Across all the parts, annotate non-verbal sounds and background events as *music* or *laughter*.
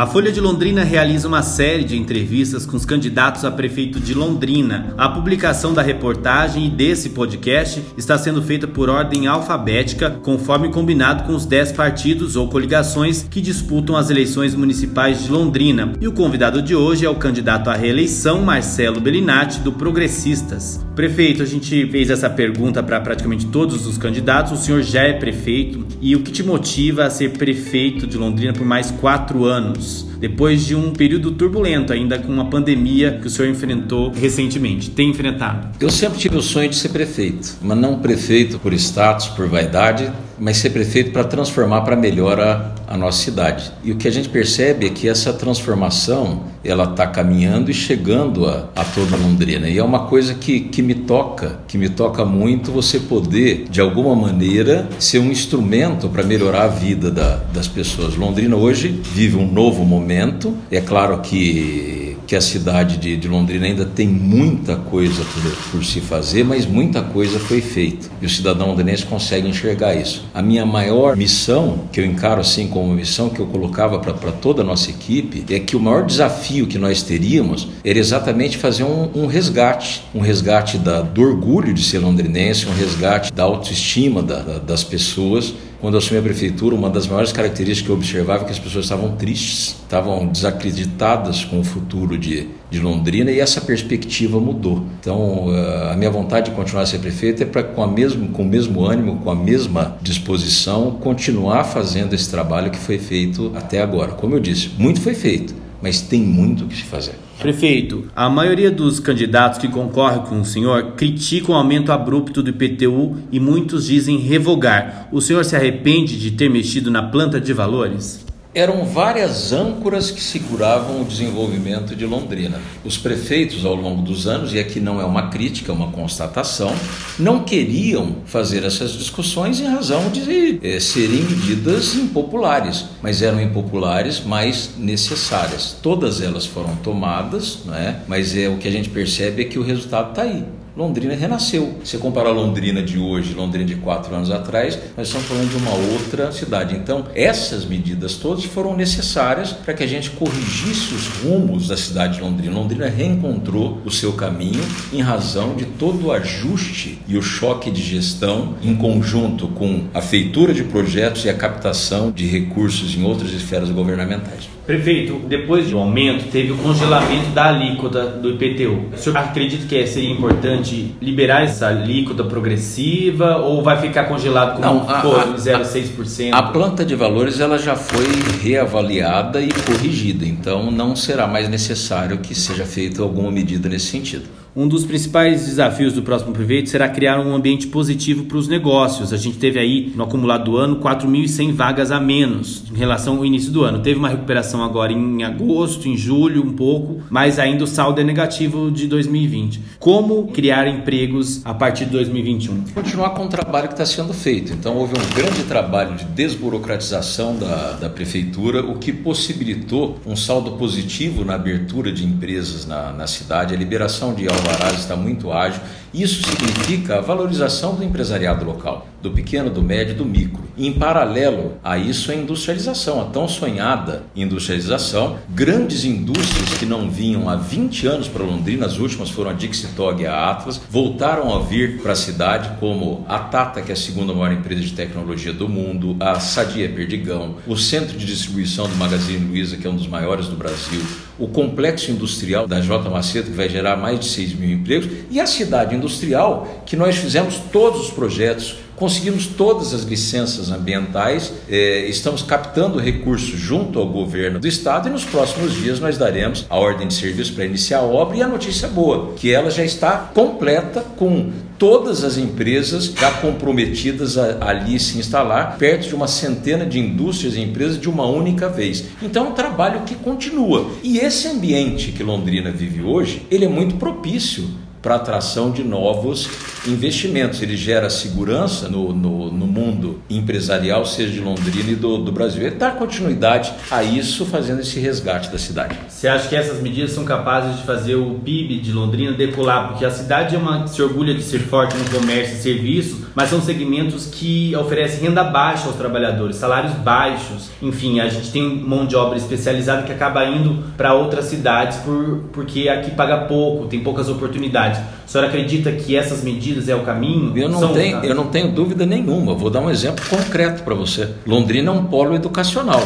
A Folha de Londrina realiza uma série de entrevistas com os candidatos a prefeito de Londrina. A publicação da reportagem e desse podcast está sendo feita por ordem alfabética, conforme combinado com os 10 partidos ou coligações que disputam as eleições municipais de Londrina. E o convidado de hoje é o candidato à reeleição, Marcelo Bellinati, do Progressistas. Prefeito, a gente fez essa pergunta para praticamente todos os candidatos. O senhor já é prefeito e o que te motiva a ser prefeito de Londrina por mais quatro anos? depois de um período turbulento, ainda com uma pandemia que o senhor enfrentou recentemente, tem enfrentado? Eu sempre tive o sonho de ser prefeito, mas não prefeito por status, por vaidade, mas ser prefeito para transformar para melhor a, a, nossa cidade. E o que a gente percebe é que essa transformação ela está caminhando e chegando a, a toda Londrina. E é uma coisa que, que me toca, que me toca muito você poder, de alguma maneira, ser um instrumento para melhorar a vida da, das pessoas. Londrina hoje vive um novo momento. É claro que que a cidade de, de Londrina ainda tem muita coisa por, por, se fazer, mas muita coisa foi feita. E o cidadão londrinense consegue enxergar isso. A minha maior missão, que eu encaro assim como missão que eu colocava para toda a nossa equipe, é que o maior desafio que nós teríamos era exatamente fazer um, um resgate, um resgate da, do orgulho de ser londrinense, um resgate da autoestima da, da, das pessoas quando eu assumi a prefeitura, uma das maiores características que eu observava é que as pessoas estavam tristes, estavam desacreditadas com o futuro de, de Londrina e essa perspectiva mudou. Então, eh, a minha vontade de continuar a ser prefeito é para, com, a mesmo, com o mesmo ânimo, com a mesma disposição, continuar fazendo esse trabalho que foi feito até agora. Como eu disse, muito foi feito, mas tem muito o que se fazer. Prefeito, a maioria dos candidatos que concorrem com o senhor criticam o aumento abrupto do IPTU e muitos dizem revogar. O senhor se arrepende de ter mexido na planta de valores? Eram várias âncoras que seguravam o desenvolvimento de Londrina. Os prefeitos, ao longo dos anos, e aqui não é uma crítica, é uma constatação, não queriam fazer essas discussões em razão de é, serem medidas impopulares, mas eram impopulares, mas necessárias. Todas elas foram tomadas, não é? mas é, o que a gente percebe é que o resultado está aí. Londrina renasceu. Se comparar Londrina de hoje, Londrina de quatro anos atrás, nós estamos falando de uma outra cidade. Então, essas medidas todas foram necessárias para que a gente corrigisse os rumos da cidade de Londrina. Londrina reencontrou o seu caminho em razão de todo o ajuste e o choque de gestão em conjunto com a feitura de projetos e a captação de recursos em outras esferas governamentais. Prefeito, depois do aumento, teve o congelamento da alíquota do IPTU. O senhor acredita que seria importante liberar essa alíquota progressiva ou vai ficar congelado como Não, a, ficou, 0,6%? A planta de valores ela já foi reavaliada e corrigida, então não será mais necessário que seja feita alguma medida nesse sentido. Um dos principais desafios do próximo prefeito será criar um ambiente positivo para os negócios. A gente teve aí, no acumulado do ano, 4.100 vagas a menos em relação ao início do ano. Teve uma recuperação agora em agosto, em julho, um pouco, mas ainda o saldo é negativo de 2020. Como criar empregos a partir de 2021? Continuar com o trabalho que está sendo feito. Então, houve um grande trabalho de desburocratização da, da prefeitura, o que possibilitou um saldo positivo na abertura de empresas na, na cidade, a liberação de alvarás está muito ágil. Isso significa a valorização do empresariado local, do pequeno, do médio do micro. Em paralelo a isso, a industrialização, a tão sonhada industrialização. Grandes indústrias que não vinham há 20 anos para Londrina, as últimas foram a Dixitog e a Atlas, voltaram a vir para a cidade, como a Tata, que é a segunda maior empresa de tecnologia do mundo, a Sadia Perdigão, o centro de distribuição do Magazine Luiza, que é um dos maiores do Brasil, o complexo industrial da J. Macedo, que vai gerar mais de 6 mil empregos, e a cidade industrial, que nós fizemos todos os projetos, conseguimos todas as licenças ambientais, eh, estamos captando recursos junto ao governo do estado e nos próximos dias nós daremos a ordem de serviço para iniciar a obra e a notícia boa, que ela já está completa com todas as empresas já comprometidas a, ali se instalar, perto de uma centena de indústrias e empresas de uma única vez. Então é um trabalho que continua. E esse ambiente que Londrina vive hoje, ele é muito propício para atração de novos investimentos. Ele gera segurança no, no, no, mundo empresarial, seja de Londrina e do, do Brasil. Ele dá continuidade a isso, fazendo esse resgate da cidade. Você acha que essas medidas são capazes de fazer o PIB de Londrina decolar? Porque a cidade é uma, se orgulha de ser forte no comércio e serviços, mas são segmentos que oferecem renda baixa aos trabalhadores, salários baixos. Enfim, a gente tem mão de obra especializada que acaba indo para outras cidades por, porque aqui paga pouco, tem poucas oportunidades. A senhora acredita que essas medidas é o caminho? Eu não, tenho, eu não tenho dúvida nenhuma. Vou dar um exemplo concreto para você. Londrina é um polo educacional,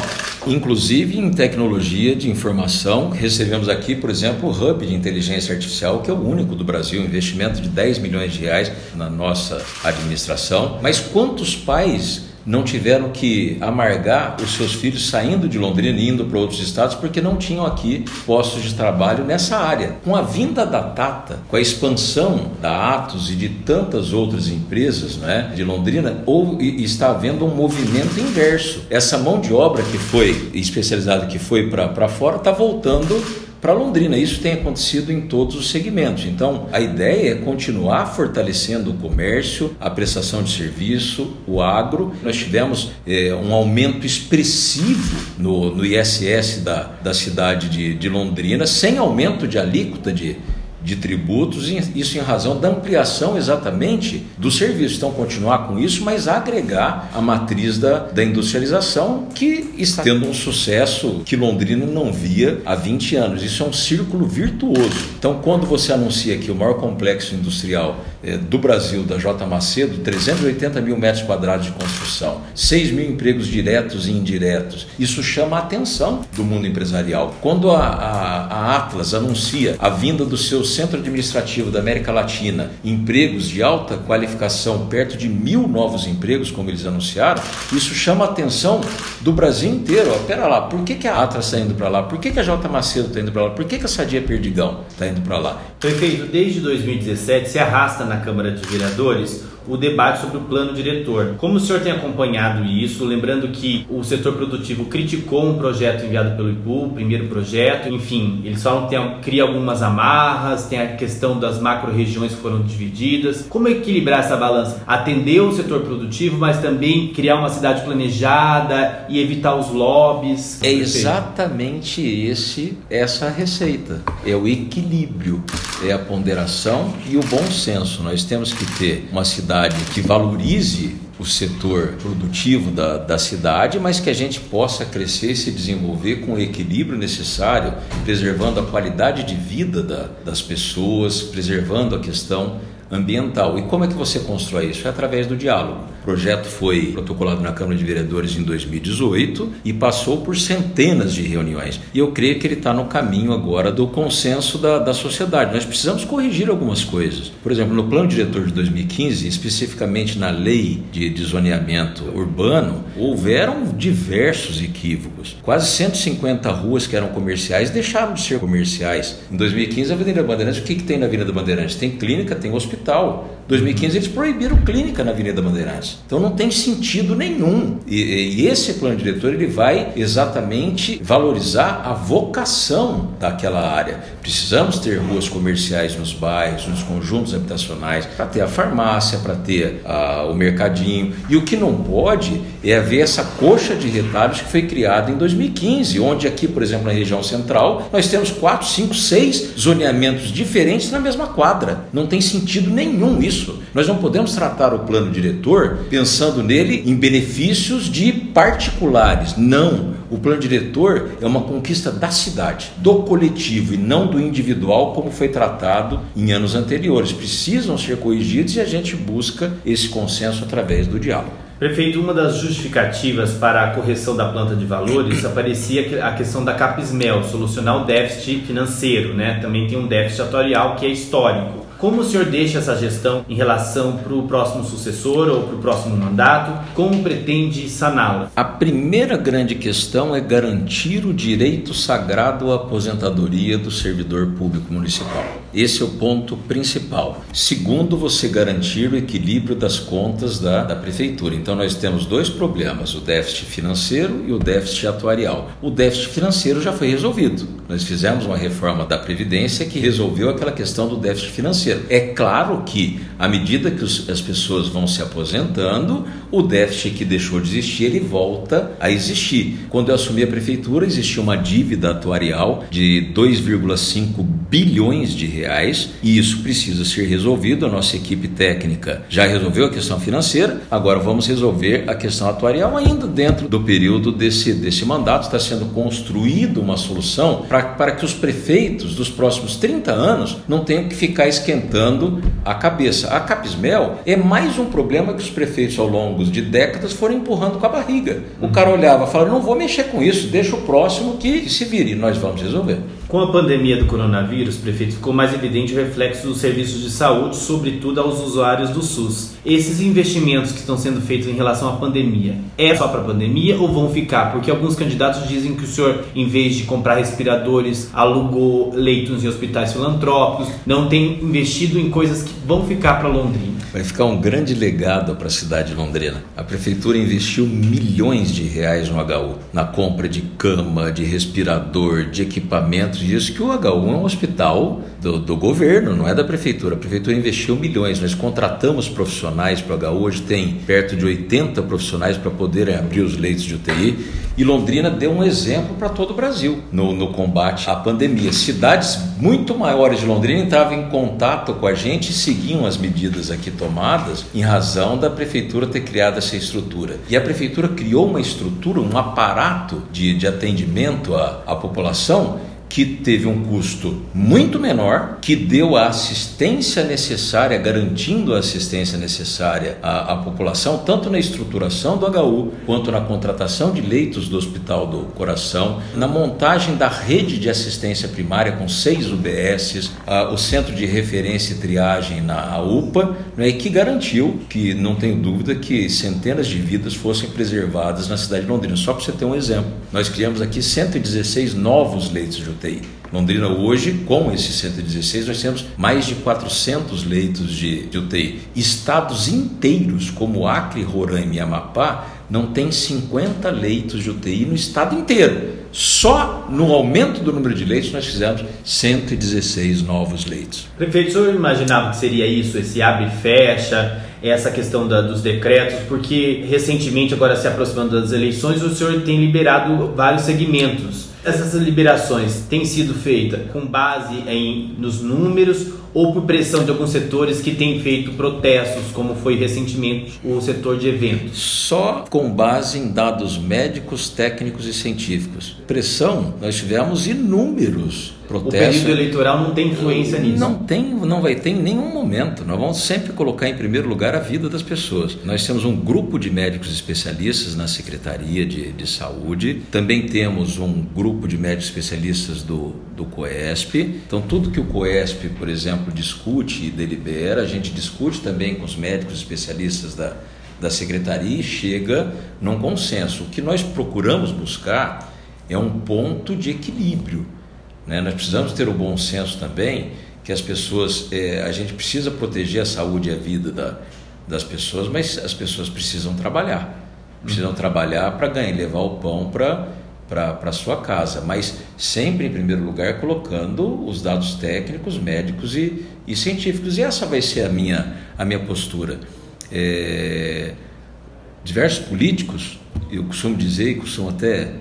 inclusive em tecnologia de informação. Recebemos aqui, por exemplo, o Hub de Inteligência Artificial, que é o único do Brasil, investimento de 10 milhões de reais na nossa administração. Mas quantos pais não tiveram que amargar os seus filhos saindo de Londrina e indo para outros estados porque não tinham aqui postos de trabalho nessa área. Com a vinda da Tata, com a expansão da Atos e de tantas outras empresas né, de Londrina, ou está havendo um movimento inverso. Essa mão de obra que foi especializada, que foi para fora, está voltando para Londrina. Isso tem acontecido em todos os segmentos. Então, a ideia é continuar fortalecendo o comércio, a prestação de serviço, o agro. Nós tivemos é, um aumento expressivo no, no ISS da, da cidade de, de Londrina, sem aumento de alíquota de de tributos, isso em razão da ampliação exatamente do serviço. Então, continuar com isso, mas agregar a matriz da, da industrialização, que está tendo um sucesso que Londrina não via há 20 anos. Isso é um círculo virtuoso. Então, quando você anuncia que o maior complexo industrial é, do Brasil, da J. Macedo, 380 mil metros quadrados de construção, 6 mil empregos diretos e indiretos, isso chama a atenção do mundo empresarial. Quando a, a, a Atlas anuncia a vinda dos seus centro administrativo da América Latina empregos de alta qualificação, perto de mil novos empregos, como eles anunciaram, isso chama a atenção do Brasil inteiro. Ó, pera lá, por que, que a Atlas está indo para lá? Por que, que a J. Macedo está indo para lá? Por que, que a Sadia Perdigão está indo para lá? Prefeito, desde 2017 se arrasta na Câmara de Vereadores o debate sobre o plano diretor. Como o senhor tem acompanhado isso? Lembrando que o setor produtivo criticou um projeto enviado pelo IPU, o primeiro projeto, enfim, eles falam que tem, cria algumas amarras, tem a questão das macro-regiões que foram divididas. Como equilibrar essa balança? Atender o setor produtivo, mas também criar uma cidade planejada e evitar os lobbies? É exatamente esse essa receita. É o equilíbrio, é a ponderação e o bom senso. Nós temos que ter uma cidade cidade que valorize o setor produtivo da, da cidade, mas que a gente possa crescer e se desenvolver com o equilíbrio necessário, preservando a qualidade de vida da, das pessoas, preservando a questão ambiental. E como é que você constrói isso? É através do diálogo. O projeto foi protocolado na Câmara de Vereadores em 2018 e passou por centenas de reuniões. E eu creio que ele está no caminho agora do consenso da, da sociedade. Nós precisamos corrigir algumas coisas. Por exemplo, no plano diretor de 2015, especificamente na lei de, zoneamento urbano, houveram diversos equívocos. Quase 150 ruas que eram comerciais deixaram de ser comerciais. Em 2015, a Avenida Bandeirantes, o que, que tem na Avenida Bandeirantes? Tem clínica, tem hospital. 2015 eles proibiram clínica na Avenida Bandeirantes. Então não tem sentido nenhum. E, e, esse plano diretor ele vai exatamente valorizar a vocação daquela área. Precisamos ter ruas comerciais nos bairros, nos conjuntos habitacionais, para ter a farmácia, para ter a, o mercadinho. E o que não pode é haver essa coxa de retalhos que foi criada em 2015, onde aqui, por exemplo, na região central, nós temos quatro, cinco, seis zoneamentos diferentes na mesma quadra. Não tem sentido nenhum isso. Nós não podemos tratar o plano diretor pensando nele em benefícios de particulares. Não. O plano diretor é uma conquista da cidade, do coletivo e não do individual, como foi tratado em anos anteriores. Precisam ser corrigidos e a gente busca esse consenso através do diálogo. Prefeito, uma das justificativas para a correção da planta de valores *coughs* aparecia a questão da Capismel, solucionar o déficit financeiro, né? Também tem um déficit atuarial que é histórico. Como o senhor deixa essa gestão em relação para o próximo sucessor ou para o próximo mandato? Como pretende saná-la? A primeira grande questão é garantir o direito sagrado à aposentadoria do servidor público municipal. Esse é o ponto principal. Segundo, você garantir o equilíbrio das contas da, da prefeitura. Então, nós temos dois problemas: o déficit financeiro e o déficit atuarial. O déficit financeiro já foi resolvido. Nós fizemos uma reforma da Previdência que resolveu aquela questão do déficit financeiro. É claro que, à medida que os, as pessoas vão se aposentando, o déficit que deixou de existir, ele volta a existir. Quando eu assumi a prefeitura, existia uma dívida atuarial de 2,5 bilhões de reais e isso precisa ser resolvido. A nossa equipe técnica já resolveu a questão financeira, agora vamos resolver a questão atuarial ainda dentro do período desse, desse mandato. Está sendo construída uma solução para, para que os prefeitos dos próximos 30 anos não tenham que ficar esquentando a cabeça. A Capismel é mais um problema que os prefeitos ao longo de décadas foram empurrando com a barriga. O cara olhava e falava: não vou mexer com isso, deixa o próximo que se vire, e nós vamos resolver. Com a pandemia do coronavírus, prefeito, ficou mais evidente o reflexo dos serviços de saúde, sobretudo aos usuários do SUS. Esses investimentos que estão sendo feitos em relação à pandemia, é só para a pandemia ou vão ficar? Porque alguns candidatos dizem que o senhor, em vez de comprar respiradores, alugou leitos em hospitais filantrópicos, não tem investido em coisas que vão ficar para Londrina. Vai ficar um grande legado para a cidade de Londrina. A prefeitura investiu milhões de reais no HU, na compra de cama, de respirador, de equipamentos disso que o HU é um hospital do, do, governo, não é da prefeitura. A prefeitura investiu milhões, nós contratamos profissionais para o HU, hoje tem perto de 80 profissionais para poderem abrir os leitos de UTI. E Londrina deu um exemplo para todo o Brasil no, no, combate à pandemia. Cidades muito maiores de Londrina entravam em contato com a gente e seguiam as medidas aqui tomadas em razão da prefeitura ter criado essa estrutura. E a prefeitura criou uma estrutura, um aparato de, de atendimento à, à população que teve um custo muito menor, que deu a assistência necessária, garantindo a assistência necessária à, à, população, tanto na estruturação do HU, quanto na contratação de leitos do Hospital do Coração, na montagem da rede de assistência primária com seis UBSs, a, o centro de referência e triagem na UPA, né, que garantiu que, não tenho dúvida, que centenas de vidas fossem preservadas na cidade de Londrina. Só para você ter um exemplo, nós criamos aqui 116 novos leitos de UTI Londrina hoje, com esses 116, nós temos mais de 400 leitos de, de UTI. Estados inteiros, como Acre, Roraima e Amapá, não tem 50 leitos de UTI no estado inteiro. Só no aumento do número de leitos nós fizemos 116 novos leitos. Prefeito, o senhor imaginava que seria isso, esse abre e fecha, essa questão da, dos decretos, porque recentemente, agora se aproximando das eleições, o senhor tem liberado vários segmentos essas liberações têm sido feitas com base em, nos números ou por pressão de alguns setores que têm feito protestos, como foi recentemente o setor de eventos? Só com base em dados médicos, técnicos e científicos. Pressão, nós tivemos inúmeros protestos. O período eleitoral não tem influência nisso? Não tem, não vai ter em nenhum momento. Nós vamos sempre colocar em primeiro lugar a vida das pessoas. Nós temos um grupo de médicos especialistas na Secretaria de, de Saúde, também temos um grupo de médicos especialistas do, do COESP. Então, tudo que o COESP, por exemplo, discute e delibera, a gente discute também com os médicos especialistas da, da Secretaria e chega num consenso. O que nós procuramos buscar é um ponto de equilíbrio né? Nós precisamos ter o bom senso também que as pessoas, é, a gente precisa proteger a saúde e a vida da, das pessoas, mas as pessoas precisam trabalhar, precisam uhum. trabalhar para ganhar, levar o pão para para sua casa, mas sempre em primeiro lugar colocando os dados técnicos, médicos e, e científicos. E essa vai ser a minha, a minha postura. É, diversos políticos, eu costumo dizer e costumo até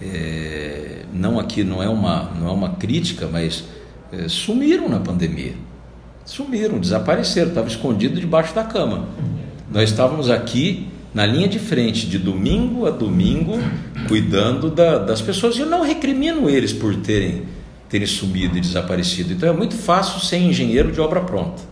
é, não aqui não é uma não é uma crítica, mas é, sumiram na pandemia, sumiram, desapareceram, estavam escondidos debaixo da cama. Nós estávamos aqui na linha de frente, de domingo a domingo, cuidando da, das pessoas. E eu não recrimino eles por terem, terem sumido e desaparecido. Então é muito fácil ser engenheiro de obra pronta.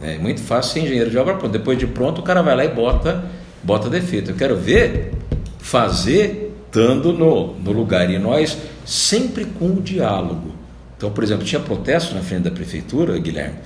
É muito fácil ser engenheiro de obra pronta. Depois de pronto, o cara vai lá e bota, bota defeito. Eu quero ver fazer estando no, no lugar. E nós sempre com o diálogo. Então, por exemplo, tinha protesto na frente da prefeitura, Guilherme.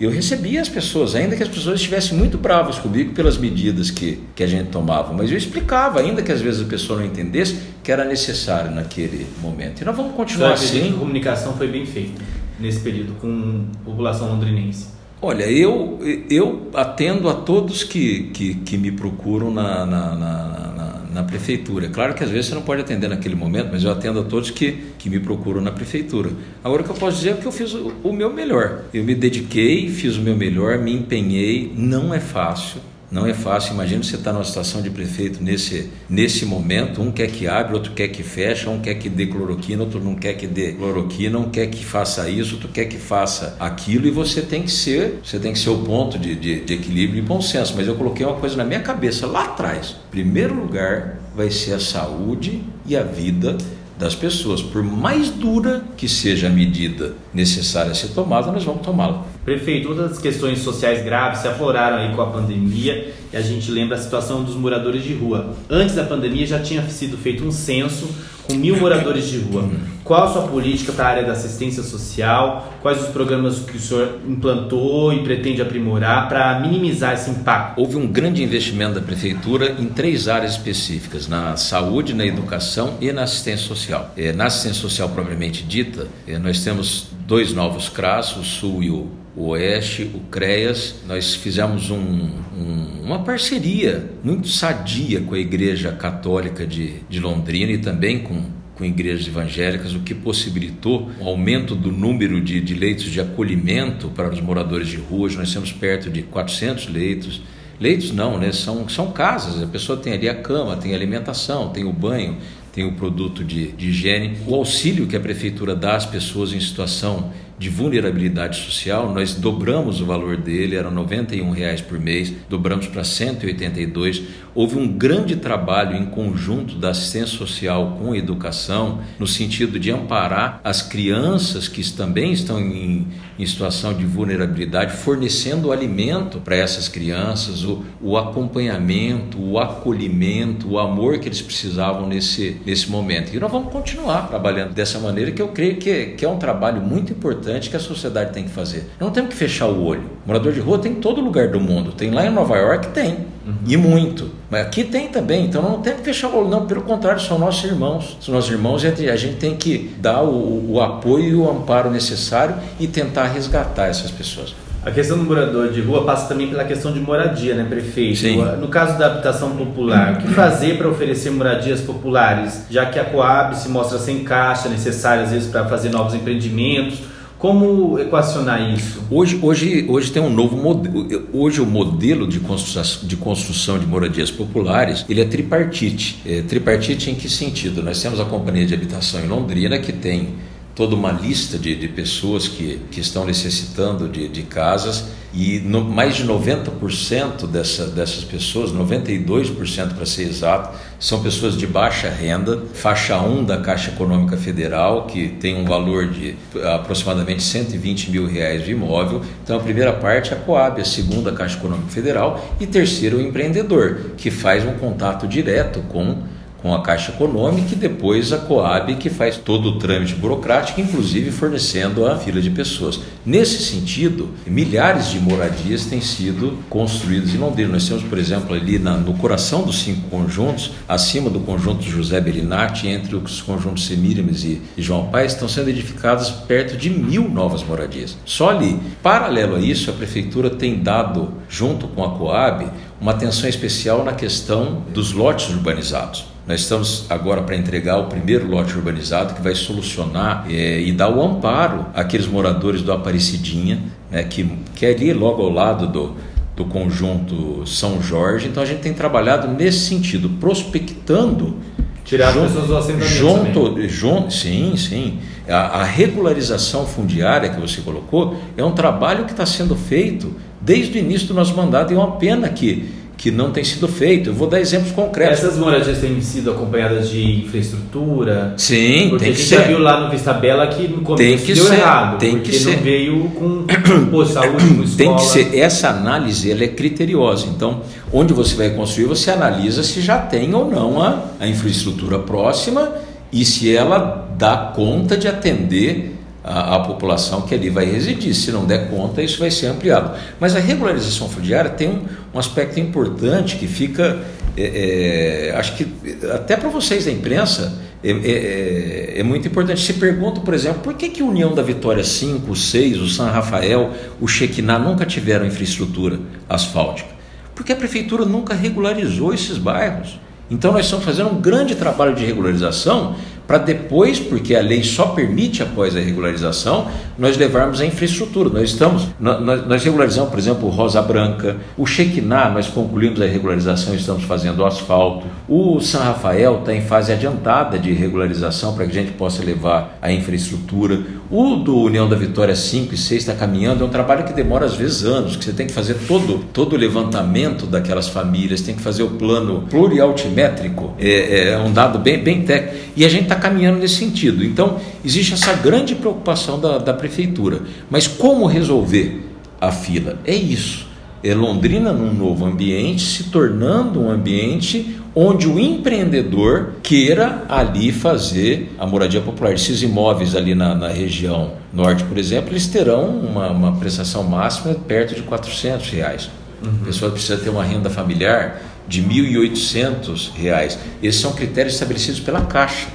Eu recebia as pessoas, ainda que as pessoas estivessem muito bravas comigo pelas medidas que, que a gente tomava, mas eu explicava, ainda que às vezes a pessoa não entendesse, que era necessário naquele momento. E nós vamos continuar assim. A comunicação foi bem feita nesse período com a população londrinense. Olha, eu, eu atendo a todos que, que, que me procuram na, na, na na prefeitura. Claro que às vezes você não pode atender naquele momento, mas eu atendo a todos que, que me procuram na prefeitura. Agora o que eu posso dizer é que eu fiz o, o meu melhor. Eu me dediquei, fiz o meu melhor, me empenhei. Não é fácil não é fácil. Imagina você estar tá numa situação de prefeito nesse, nesse momento. Um quer que abre, outro quer que fecha, um quer que dê cloroquina, outro não quer que dê cloroquina, um quer que faça isso, outro quer que faça aquilo. E você tem que ser, você tem que ser o ponto de, de, de equilíbrio e bom senso. Mas eu coloquei uma coisa na minha cabeça lá atrás. Primeiro lugar vai ser a saúde e a vida das pessoas. Por mais dura que seja a medida necessária a ser tomada, nós vamos tomá-la. Prefeito, outras questões sociais graves se afloraram aí com a pandemia e a gente lembra a situação dos moradores de rua. Antes da pandemia já tinha sido feito um censo com mil moradores de rua. Qual a sua política para a área da assistência social? Quais os programas que o senhor implantou e pretende aprimorar para minimizar esse impacto? Houve um grande investimento da prefeitura em três áreas específicas: na saúde, na educação e na assistência social. É, na assistência social propriamente dita, é, nós temos dois novos CRAS, o Sul e o o Oeste, o CREAS, nós fizemos um, um, uma parceria muito sadia com a Igreja Católica de, de Londrina e também com, com igrejas evangélicas, o que possibilitou o aumento do número de, de leitos de acolhimento para os moradores de rua. Nós temos perto de 400 leitos. Leitos não, né? São, são casas, a pessoa tem ali a cama, tem a alimentação, tem o banho, tem o produto de, de higiene. O auxílio que a prefeitura dá às pessoas em situação de vulnerabilidade social, nós dobramos o valor dele, era 91 reais por mês, dobramos para 182. Houve um grande trabalho em conjunto da assistência social com a educação, no sentido de amparar as crianças que também estão em, em situação de vulnerabilidade, fornecendo alimento para essas crianças, o, o acompanhamento, o acolhimento, o amor que eles precisavam nesse, nesse momento. E nós vamos continuar trabalhando dessa maneira, que eu creio que, que é um trabalho muito importante importante que a sociedade tem que fazer. Não temos que fechar o olho. Morador de rua tem em todo lugar do mundo. Tem lá em Nova York, tem. Uhum. E muito. Mas aqui tem também. Então não tem que fechar o olho. Não, pelo contrário, são nossos irmãos. São nossos irmãos e a gente tem que dar o, o apoio e o amparo necessário e tentar resgatar essas pessoas. A questão do morador de rua passa também pela questão de moradia, né, prefeito? Sim. No caso da habitação popular, o que fazer para oferecer moradias populares, já que a Coab se mostra sem caixa necessária às vezes para fazer novos empreendimentos? Como equacionar isso? Hoje, hoje, hoje tem um novo modelo. Hoje o modelo de construção, de construção de moradias populares ele é tripartite. É, tripartite em que sentido? Nós temos a companhia de habitação em Londrina que tem toda uma lista de, de pessoas que, que estão necessitando de, de casas e no, mais de 90% dessa, dessas pessoas, 92% para ser exato, são pessoas de baixa renda, faixa 1 da Caixa Econômica Federal, que tem um valor de aproximadamente 120 mil reais de imóvel. Então a primeira parte é a Coab, a segunda a Caixa Econômica Federal e terceiro o empreendedor, que faz um contato direto com com a Caixa Econômica e depois a Coab que faz todo o trâmite burocrático, inclusive fornecendo a fila de pessoas. Nesse sentido, milhares de moradias têm sido construídas em Londrina. Nós temos, por exemplo, ali na, no coração dos cinco conjuntos, acima do conjunto José Bellinati, entre os conjuntos Semíramis e, e João Paes, estão sendo edificadas perto de mil novas moradias. Só ali. Paralelo a isso, a Prefeitura tem dado, junto com a Coab, uma atenção especial na questão dos lotes urbanizados. Nós estamos agora para entregar o primeiro lote urbanizado que vai solucionar é, e dar o amparo àqueles moradores do Aparecidinha, né, que, que é ali logo ao lado do, do conjunto São Jorge. Então a gente tem trabalhado nesse sentido, prospectando. Tirar junto, as pessoas do assentamento. Junto, junto, sim, sim. A, a regularização fundiária que você colocou é um trabalho que está sendo feito desde o início do nosso mandato e é uma pena que que não tem sido feito. Eu vou dar exemplos concretos. Essas moradias têm sido acompanhadas de infraestrutura? Sim, porque tem que ser. a gente já viu lá no Vista Bela que no começo tem que deu ser, errado, tem porque que não ser. veio com *coughs* pô, saúde, com escola. Tem que ser. Essa análise ela é criteriosa. Então, onde você vai construir, você analisa se já tem ou não a, a infraestrutura próxima e se ela dá conta de atender a, a, população que ali vai residir. Se não der conta, isso vai ser ampliado. Mas a regularização fundiária tem um, um aspecto importante que fica, é, é, acho que até para vocês da imprensa, é, é, é, é, muito importante. Se pergunta, por exemplo, por que, que União da Vitória 5, o 6, o San Rafael, o Chequiná nunca tiveram infraestrutura asfáltica? Porque a prefeitura nunca regularizou esses bairros. Então nós estamos fazendo um grande trabalho de regularização para depois, porque a lei só permite após a regularização, nós levarmos a infraestrutura. Nós estamos, nós, regularizamos, por exemplo, o Rosa Branca, o Chequiná, nós concluímos a regularização, estamos fazendo o asfalto. O São Rafael está em fase adiantada de regularização para que a gente possa levar a infraestrutura. O do União da Vitória 5 e 6 está caminhando, é um trabalho que demora às vezes anos, que você tem que fazer todo, todo o levantamento daquelas famílias, tem que fazer o plano plurialtimétrico, é, é um dado bem, bem técnico, e a gente está caminhando nesse sentido. Então, existe essa grande preocupação da, da prefeitura. Mas como resolver a fila? É isso. É Londrina num novo ambiente, se tornando um ambiente onde o empreendedor queira ali fazer a moradia popular. Esses imóveis ali na, na região norte, por exemplo, eles terão uma, uma prestação máxima perto de 400 reais. Uhum. A pessoa precisa ter uma renda familiar de 1.800 reais. Esses são critérios estabelecidos pela Caixa.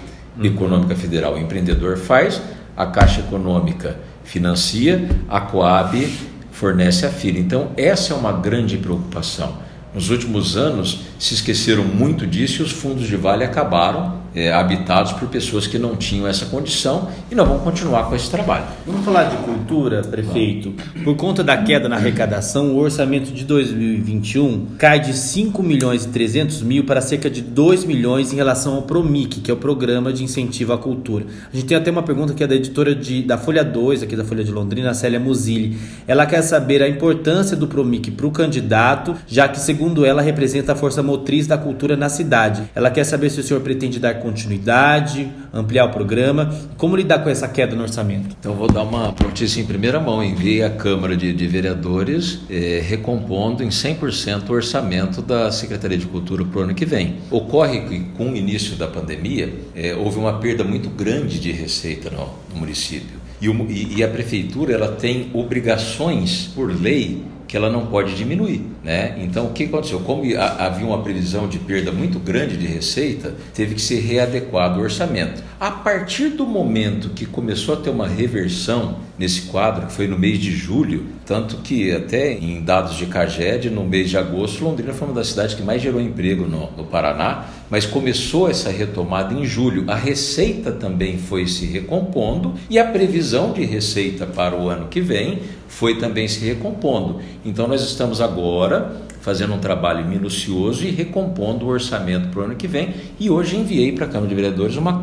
Econômica Federal. O empreendedor faz, a Caixa Econômica financia, a Coab fornece a filha. Então, essa é uma grande preocupação. Nos últimos anos se esqueceram muito disso e os fundos de vale acabaram é, habitados por pessoas que não tinham essa condição e nós vamos continuar com esse trabalho. Vamos falar de cultura, prefeito. Por conta da queda na arrecadação, o orçamento de 2021 cai de 5 milhões e 300 mil para cerca de 2 milhões em relação ao PROMIC, que é o Programa de Incentivo à Cultura. A gente tem até uma pergunta que é da editora de, da Folha 2, aqui da Folha de Londrina, a Célia Musilli. Ela quer saber a importância do PROMIC para o candidato, já que, segundo ela, representa a força motriz da cultura na cidade. Ela quer saber se o senhor pretende dar continuidade, ampliar o programa. Como lidar com essa queda no orçamento? Então, vou dar uma notícia em primeira mão. Enviei à Câmara de, de Vereadores eh, recompondo em 100% o orçamento da Secretaria de Cultura para o ano que vem. Ocorre que, com o início da pandemia, eh, houve uma perda muito grande de receita no, no município. E, o, e, e a prefeitura ela tem obrigações por lei que ela não pode diminuir. Né? Então, o que aconteceu? Como havia uma previsão de perda muito grande de receita, teve que ser readequado o orçamento. A partir do momento que começou a ter uma reversão nesse quadro, que foi no mês de julho, tanto que até em dados de Caged, no mês de agosto, Londrina foi uma das cidades que mais gerou emprego no, no Paraná, mas começou essa retomada em julho. A receita também foi se recompondo e a previsão de receita para o ano que vem foi também se recompondo. Então nós estamos agora fazendo um trabalho minucioso e recompondo o orçamento para o ano que vem. E hoje enviei para a Câmara de Vereadores uma,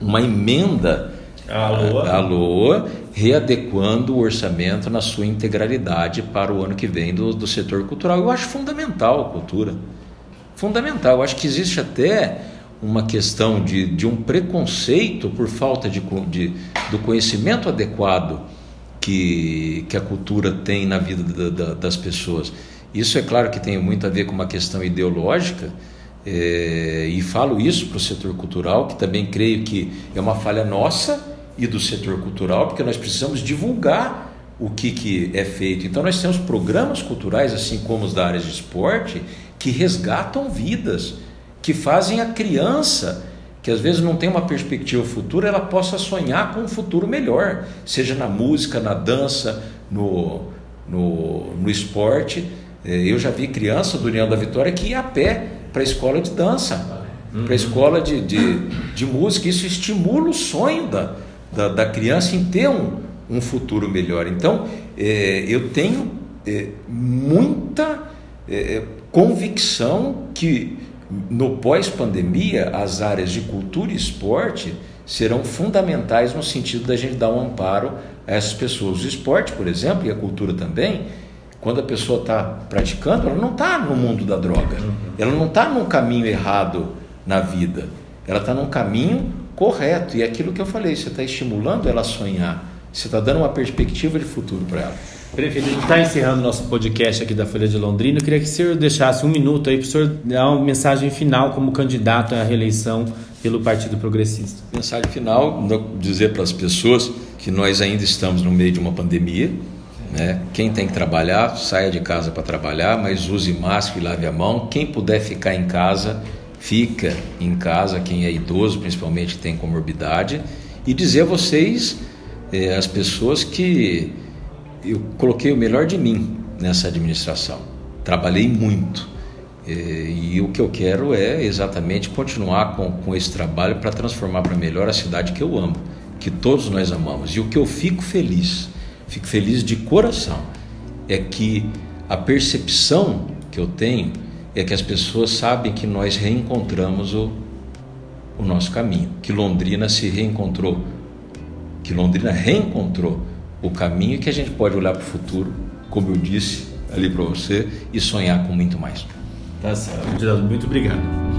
uma emenda Alô. readequando o orçamento na sua integralidade para o ano que vem do, do setor cultural. Eu acho fundamental a cultura. Fundamental. Eu acho que existe até uma questão de, de um preconceito por falta de, de, do conhecimento adequado que, que a cultura tem na vida da, da, das pessoas. Isso é claro que tem muito a ver com uma questão ideológica, é, e falo isso para o setor cultural, que também creio que é uma falha nossa e do setor cultural, porque nós precisamos divulgar o que, que é feito. Então, nós temos programas culturais, assim como os da área de esporte, que resgatam vidas, que fazem a criança que às vezes não tem uma perspectiva futura, ela possa sonhar com um futuro melhor, seja na música, na dança, no, no, no esporte. É, eu já vi criança do União da Vitória que ia a pé para a escola de dança, uhum. para a escola de, de, de, música. Isso estimula o sonho da, da, da criança em ter um, um futuro melhor. Então, é, eu tenho é, muita é, convicção que no pós-pandemia, as áreas de cultura e esporte serão fundamentais no sentido da gente dar um amparo a essas pessoas. O esporte, por exemplo, e a cultura também, quando a pessoa está praticando, ela não está no mundo da droga, uhum. ela não está num caminho errado na vida, ela está num caminho correto. E é aquilo que eu falei, você está estimulando ela a sonhar, você está dando uma perspectiva de futuro para ela. Prefeito, a gente está encerrando nosso podcast aqui da Folha de Londrina. Eu queria que o senhor deixasse um minuto aí para o senhor dar uma mensagem final como candidato à reeleição pelo Partido Progressista. Mensagem final, dizer para as pessoas que nós ainda estamos no meio de uma pandemia. Né? Quem tem que trabalhar, saia de casa para trabalhar, mas use máscara e lave a mão. Quem puder ficar em casa, fica em casa. Quem é idoso, principalmente, tem comorbidade. E dizer a vocês, eh, as pessoas que eu coloquei o melhor de mim nessa administração. Trabalhei muito E, e o que eu quero é exatamente continuar com, com esse trabalho para transformar para melhor a cidade que eu amo, que todos nós amamos. E o que eu fico feliz, fico feliz de coração, é que a percepção que eu tenho é que as pessoas sabem que nós reencontramos o, o nosso caminho, que Londrina se reencontrou, que Londrina reencontrou o caminho que a gente pode olhar para o futuro, como eu disse ali para você, e sonhar com muito mais. Tá certo. Muito obrigado.